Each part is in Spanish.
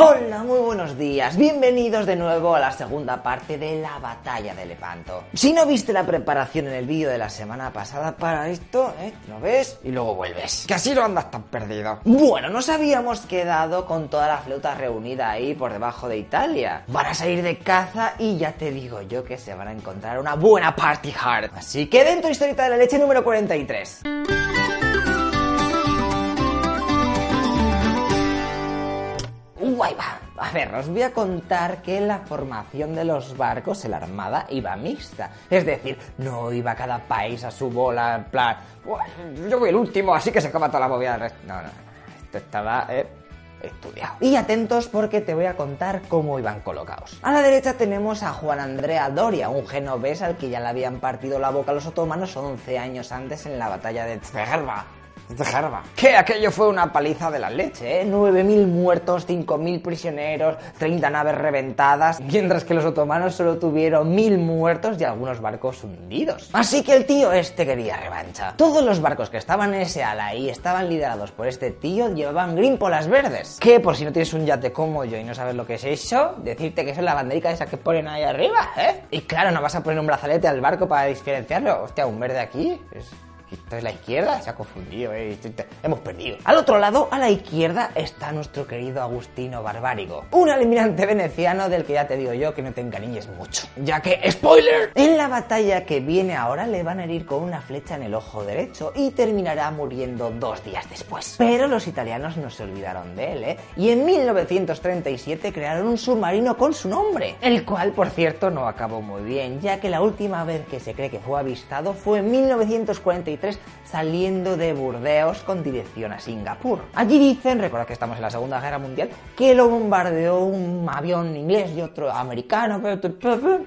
Hola, muy buenos días. Bienvenidos de nuevo a la segunda parte de la batalla de Lepanto. Si no viste la preparación en el vídeo de la semana pasada para esto, ¿eh? Lo ves y luego vuelves. Que así no andas tan perdido. Bueno, nos habíamos quedado con toda la flota reunida ahí por debajo de Italia. Van a salir de caza y ya te digo yo que se van a encontrar una buena party hard. Así que dentro historieta de la leche número 43. Guay va. A ver, os voy a contar que la formación de los barcos en la Armada iba mixta. Es decir, no iba cada país a su bola, en plan, yo voy el último, así que se acaba toda la movida del resto. No, no, no. Esto estaba eh, estudiado. Y atentos porque te voy a contar cómo iban colocados. A la derecha tenemos a Juan Andrea Doria, un genovés al que ya le habían partido la boca los otomanos 11 años antes en la batalla de Que aquello fue una paliza de la leche, ¿eh? 9.000 muertos, 5.000 prisioneros, 30 naves reventadas, mientras que los otomanos solo tuvieron 1.000 muertos y algunos barcos hundidos. Así que el tío este quería revancha. Todos los barcos que estaban en ese ala y estaban liderados por este tío llevaban grimpolas verdes. Que por si no tienes un yate como yo y no sabes lo que es eso, decirte que es la banderica esa que ponen ahí arriba, ¿eh? Y claro, no vas a poner un brazalete al barco para diferenciarlo. Hostia, un verde aquí es esto es la izquierda, se ha confundido, ¿eh? hemos perdido. Al otro lado, a la izquierda, está nuestro querido Agustino Barbárigo, un almirante veneciano del que ya te digo yo que no te encariñes mucho, ya que, ¡spoiler! En la batalla que viene ahora le van a herir con una flecha en el ojo derecho y terminará muriendo dos días después. Pero los italianos no se olvidaron de él, ¿eh? Y en 1937 crearon un submarino con su nombre, el cual, por cierto, no acabó muy bien, ya que la última vez que se cree que fue avistado fue en 1943 saliendo de Burdeos con dirección a Singapur. Allí dicen, recuerda que estamos en la Segunda Guerra Mundial, que lo bombardeó un avión inglés y otro americano,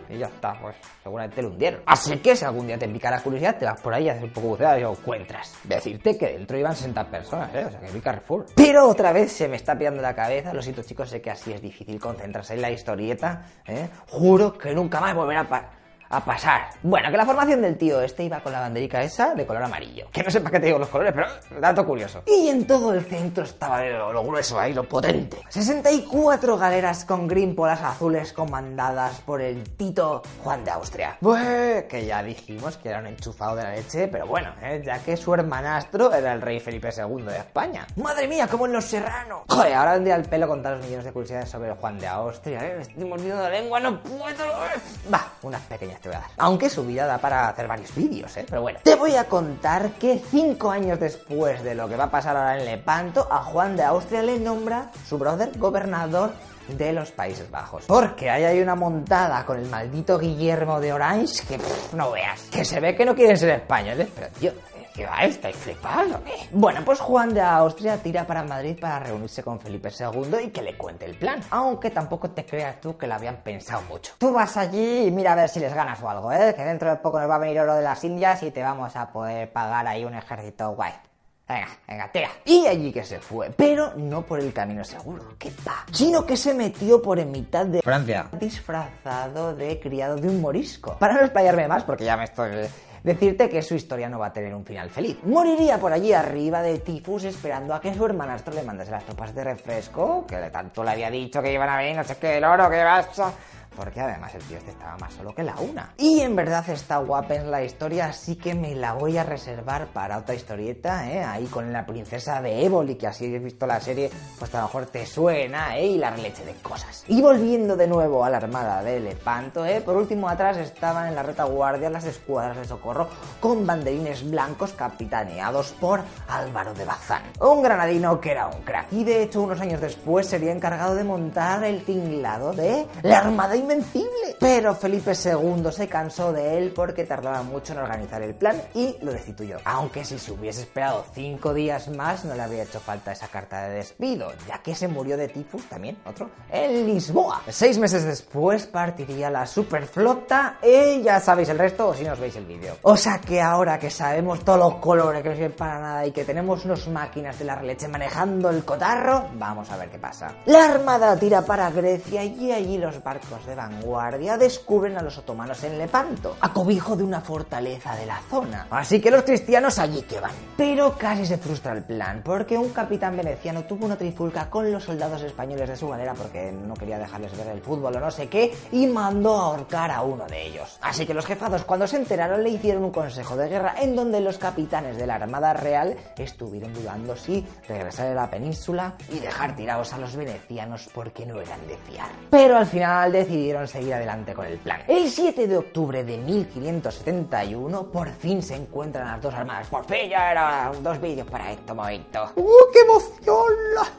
y ya está, pues seguramente lo hundieron. Así que si algún día te pica la curiosidad, te vas por ahí a hacer un poco buceada y lo encuentras. Decirte que dentro iban 60 personas, ¿eh? o sea que vi Carrefour. Pero otra vez se me está pillando la cabeza, lo siento chicos, sé que así es difícil concentrarse en la historieta, ¿eh? Juro que nunca más volverá a a pasar. Bueno, que la formación del tío este iba con la banderica esa de color amarillo. Que no sé para qué te digo los colores, pero dato curioso. Y en todo el centro estaba lo, grueso ahí, lo potente. 64 galeras con grimpolas azules comandadas por el Tito Juan de Austria. Pues que ya dijimos que era un enchufado de la leche, pero bueno, ¿eh? ya que su hermanastro era el rey Felipe II de España. ¡Madre mía, como en Los Serranos! Joder, ahora vendría al pelo contar los millones de curiosidades sobre Juan de Austria, ¿eh? Me estoy mordiendo la lengua, no puedo... Va, unas pequeñas te voy a dar. Aunque su vida da para hacer varios vídeos, ¿eh? Pero bueno, te voy a contar que cinco años después de lo que va a pasar ahora en Lepanto, a Juan de Austria le nombra su brother gobernador de los Países Bajos. Porque ahí hay una montada con el maldito Guillermo de Orange que no veas. Que se ve que no quieren ser españoles, pero tío, ¿Qué va? ¿Estáis flipados o qué? Bueno, pues Juan de Austria tira para Madrid para reunirse con Felipe II y que le cuente el plan. Aunque tampoco te creas tú que lo habían pensado mucho. Tú vas allí y mira a ver si les ganas o algo, ¿eh? Que dentro de poco nos va a venir oro de las Indias y te vamos a poder pagar ahí un ejército guay. Venga, venga, tira. Y allí que se fue. Pero no por el camino seguro, que va. Sino que se metió por en mitad de Francia. Disfrazado de criado de un morisco. Para no explayarme más, porque ya me estoy decirte que su historia no va a tener un final feliz. Moriría por allí arriba de tifus esperando a que su hermanastro le mandase las tropas de refresco, que tanto le había dicho que iban a venir, no sé qué, el oro, que vas a porque además el tío este estaba más solo que la una. Y en verdad está guapa en la historia, así que me la voy a reservar para otra historieta, ¿eh? Ahí con la princesa de Éboli, que así has visto la serie, pues a lo mejor te suena, ¿eh? Y la leche de cosas. Y volviendo de nuevo a la armada de Lepanto, ¿eh? Por último atrás estaban en la retaguardia las escuadras de socorro con banderines blancos capitaneados por Álvaro de Bazán. Un granadino que era un crack. Y de hecho unos años después sería encargado de montar el tinglado de la armada Pero Felipe II se cansó de él porque tardaba mucho en organizar el plan y lo destituyó. Aunque si se hubiese esperado cinco días más no le habría hecho falta esa carta de despido, ya que se murió de tifus también, otro, en Lisboa. Seis meses después partiría la superflota y ya sabéis el resto o si no os veis el vídeo. O sea que ahora que sabemos todos los colores que no sirven para nada y que tenemos unos máquinas de la leche manejando el cotarro, vamos a ver qué pasa. La armada tira para Grecia y allí los barcos de de vanguardia descubren a los otomanos en Lepanto, a cobijo de una fortaleza de la zona. Así que los cristianos allí que van. Pero casi se frustra el plan, porque un capitán veneciano tuvo una trifulca con los soldados españoles de su galera porque no quería dejarles ver el fútbol o no sé qué, y mandó a ahorcar a uno de ellos. Así que los jefados cuando se enteraron le hicieron un consejo de guerra en donde los capitanes de la Armada Real estuvieron dudando si regresar a la península y dejar tirados a los venecianos porque no eran de fiar. Pero al final decidieron seguir adelante con el plan. El 7 de octubre de 1571 por fin se encuentran las dos armadas. Por fin ya eran dos vídeos para este momento. ¡Uh, qué emoción!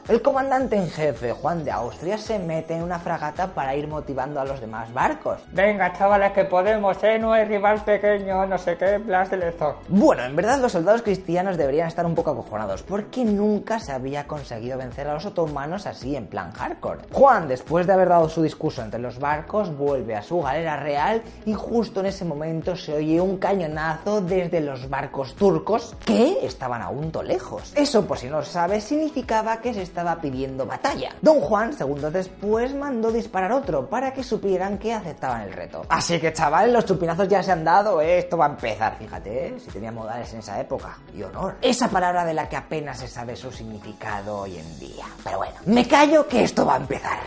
El comandante en jefe, Juan de Austria, se mete en una fragata para ir motivando a los demás barcos. Venga, chavales, que podemos, ¿eh? No hay rival pequeño, no sé qué, Blas de Lezo. Bueno, en verdad los soldados cristianos deberían estar un poco acojonados, porque nunca se había conseguido vencer a los otomanos así en plan hardcore. Juan, después de haber dado su discurso entre los barcos, vuelve a su galera real y justo en ese momento se oye un cañonazo desde los barcos turcos que estaban aún lejos. Eso, por si no lo sabes, significaba que se estaba pidiendo batalla. Don Juan, segundos después, mandó disparar otro para que supieran que aceptaban el reto. Así que, chavales, los chupinazos ya se han dado, ¿eh? esto va a empezar. Fíjate, ¿eh? si tenía modales en esa época. Y honor. Esa palabra de la que apenas se sabe su significado hoy en día. Pero bueno, me callo que esto va a empezar.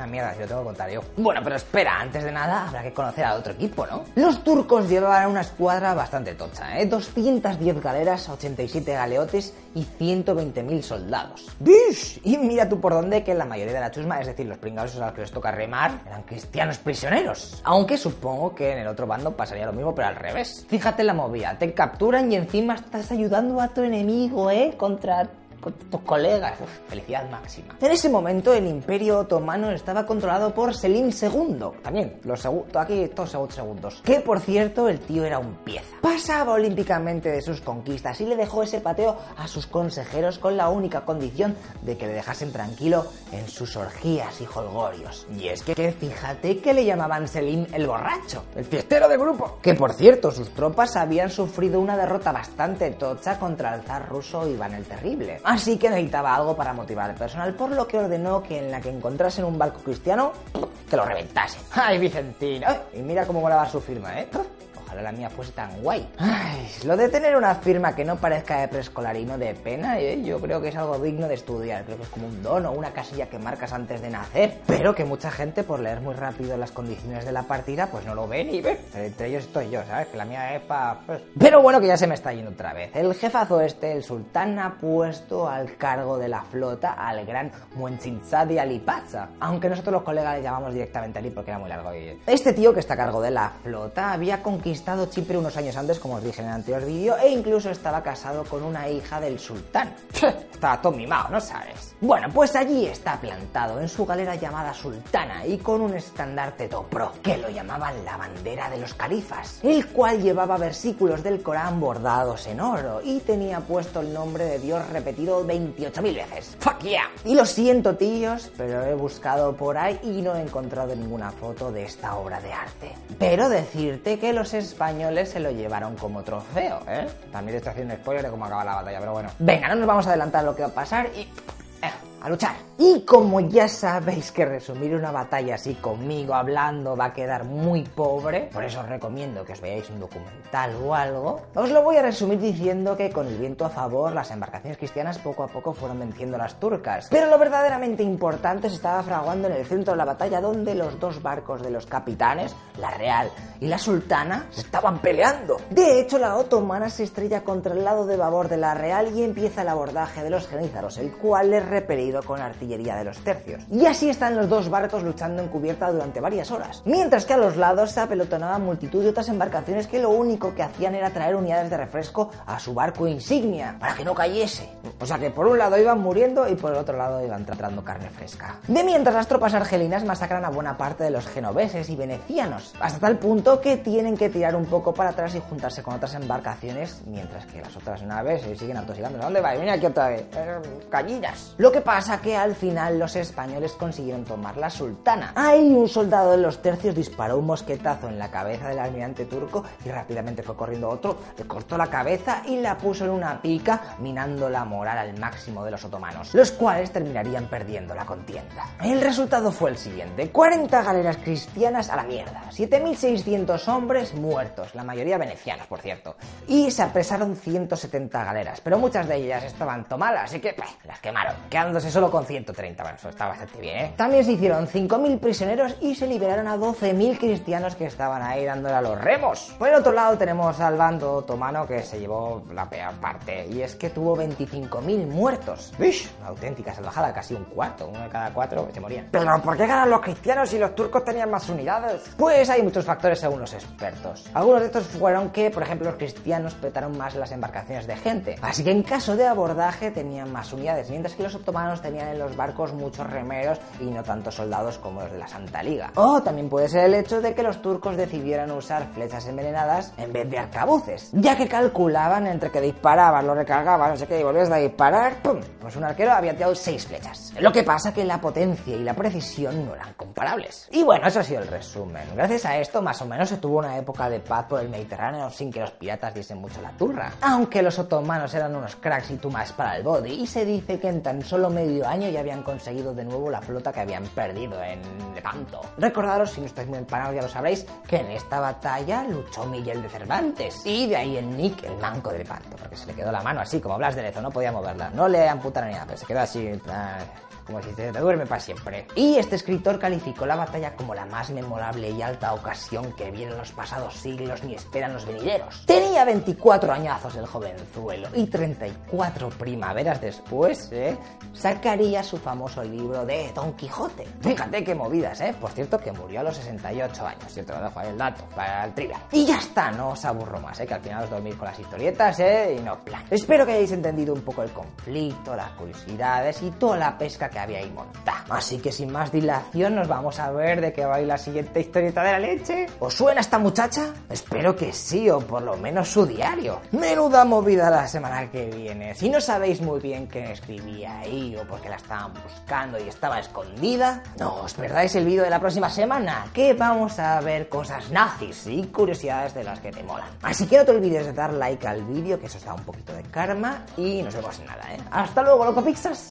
Ah, mierda, si lo tengo que contar yo. Bueno, pero espera, antes de nada habrá que conocer al otro equipo, ¿no? Los turcos llevaban una escuadra bastante tocha, ¿eh? 210 galeras, 87 galeotes y 120.000 soldados. ¡Bish! Y mira tú por dónde que la mayoría de la chusma, es decir, los pringados a los que les toca remar, eran cristianos prisioneros. Aunque supongo que en el otro bando pasaría lo mismo, pero al revés. Fíjate la movida, te capturan y encima estás ayudando a tu enemigo, ¿eh? Contra con tus colegas. Uf, felicidad máxima. En ese momento el imperio otomano estaba controlado por Selim II. También, los aquí estos segundos. Que por cierto, el tío era un pieza. Pasaba olímpicamente de sus conquistas y le dejó ese pateo a sus consejeros con la única condición de que le dejasen tranquilo en sus orgías y holgorios. Y es que fíjate que le llamaban Selim el borracho, el fiestero de grupo. Que por cierto, sus tropas habían sufrido una derrota bastante tocha contra el zar ruso Iván el Terrible. Así que necesitaba algo para motivar al personal, por lo que ordenó que en la que encontrasen un barco cristiano, que lo reventasen. ¡Ay, Vicentino! Y mira cómo volaba su firma, ¿eh? Ojalá la mía fuese tan guay. Ay, lo de tener una firma que no parezca de preescolarino de pena, ¿eh? yo creo que es algo digno de estudiar. Creo que es como un don o una casilla que marcas antes de nacer. Pero que mucha gente, por leer muy rápido las condiciones de la partida, pues no lo ve ni ve. Entre ellos estoy yo, ¿sabes? Que la mía es pa... Pues. Pero bueno, que ya se me está yendo otra vez. El jefazo este, el sultán, ha puesto al cargo de la flota al gran Muenchinzá de Alipaza. Aunque nosotros los colegas le llamamos directamente Ali porque era muy largo. Y... Este tío que está a cargo de la flota había conquistado estado Chipre unos años antes, como os dije en el anterior vídeo, e incluso estaba casado con una hija del sultán. estaba todo mimado, ¿no sabes? Bueno, pues allí está plantado en su galera llamada Sultana y con un estandarte topro, que lo llamaban la bandera de los califas, el cual llevaba versículos del Corán bordados en oro y tenía puesto el nombre de Dios repetido 28.000 veces. ¡Fuck yeah! Y lo siento, tíos, pero he buscado por ahí y no he encontrado ninguna foto de esta obra de arte. Pero decirte que los españoles se lo llevaron como trofeo, ¿eh? También estoy haciendo spoiler de cómo acaba la batalla, pero bueno. Venga, no nos vamos a adelantar lo que va a pasar y... A luchar. Y como ya sabéis que resumir una batalla así conmigo hablando va a quedar muy pobre, por eso os recomiendo que os veáis un documental o algo, os lo voy a resumir diciendo que con el viento a favor las embarcaciones cristianas poco a poco fueron venciendo a las turcas. Pero lo verdaderamente importante se estaba fraguando en el centro de la batalla donde los dos barcos de los capitanes, la Real y la Sultana, se estaban peleando. De hecho, la otomana se estrella contra el lado de babor de la Real y empieza el abordaje de los genízaros, el cual es repelido con artillería de los tercios. Y así están los dos barcos luchando en cubierta durante varias horas. Mientras que a los lados se apelotonaban multitud de otras embarcaciones que lo único que hacían era traer unidades de refresco a su barco insignia, para que no cayese. O sea que por un lado iban muriendo y por el otro lado iban tratando carne fresca. De mientras las tropas argelinas masacran a buena parte de los genoveses y venecianos, hasta tal punto que tienen que tirar un poco para atrás y juntarse con otras embarcaciones, mientras que las otras naves se siguen atosigando. ¿Dónde vais? Mira aquí otra vez. Eh, Lo que pasa pasa que al final los españoles consiguieron tomar la sultana. Ahí un soldado de los tercios disparó un mosquetazo en la cabeza del almirante turco y rápidamente fue corriendo otro, le cortó la cabeza y la puso en una pica, minando la moral al máximo de los otomanos, los cuales terminarían perdiendo la contienda. El resultado fue el siguiente, 40 galeras cristianas a la mierda, 7.600 hombres muertos, la mayoría venecianos, por cierto, y se apresaron 170 galeras, pero muchas de ellas estaban tomadas, así que las quemaron, quedándose solo con 130, bueno, eso está bastante bien, ¿eh? También se hicieron 5.000 prisioneros y se liberaron a 12.000 cristianos que estaban ahí dándole a los remos. Por el otro lado tenemos al bando otomano que se llevó la peor parte, y es que tuvo 25.000 muertos. Una auténtica salvajada, casi un cuarto, uno de cada cuatro se morían. Pero ¿por qué ganan los cristianos si los turcos tenían más unidades? Pues hay muchos factores según los expertos. Algunos de estos fueron que, por ejemplo, los cristianos petaron más las embarcaciones de gente, así que en caso de abordaje tenían más unidades, mientras que los otomanos tenían en los barcos muchos remeros y no tantos soldados como los de la Santa Liga. O también puede ser el hecho de que los turcos decidieran usar flechas envenenadas en vez de arcabuces, ya que calculaban entre que disparabas, lo recargabas, no sé qué, y volvías a disparar, ¡pum! Pues un arquero había tirado seis flechas. Lo que pasa que la potencia y la precisión no eran comparables. Y bueno, eso ha sido el resumen. Gracias a esto, más o menos se tuvo una época de paz por el Mediterráneo sin que los piratas diesen mucho la turra. Aunque los otomanos eran unos cracks y tú más para el body, y se dice que en tan solo medio año ya habían conseguido de nuevo la flota que habían perdido en Lepanto. Recordaros, si no estáis muy empanados ya lo sabréis, que en esta batalla luchó Miguel de Cervantes. Y de ahí el nick, el manco de Lepanto, porque se le quedó la mano así, como Blas de Lezo, no podía moverla. No le amputaron ni nada, pero se quedó así. Como si te, duerme para siempre. Y este escritor calificó la batalla como la más memorable y alta ocasión que vieron los pasados siglos ni esperan los venideros. Tenía 24 añazos el jovenzuelo y 34 primaveras después, ¿eh? sacaría su famoso libro de Don Quijote. Fíjate qué movidas, ¿eh? Por cierto, que murió a los 68 años. Te lo dejo ahí el dato para el trivial. Y ya está, no os aburro más, ¿eh? Que al final os dormís con las historietas, ¿eh? Y no plan. Espero que hayáis entendido un poco el conflicto, las curiosidades y toda la pesca que había ahí. Así que sin más dilación nos vamos a ver de qué va la siguiente historieta de la leche. ¿Os suena esta muchacha? Espero que sí, o por lo menos su diario. Menuda movida la semana que viene. Si no sabéis muy bien qué escribía ahí o por qué la estaban buscando y estaba escondida, no os perdáis el vídeo de la próxima semana, que vamos a ver cosas nazis y curiosidades de las que te molan. Así que no te olvides de dar like al vídeo, que eso os da un poquito de karma, y nos vemos en nada, ¿eh? Hasta luego, loco Pixas.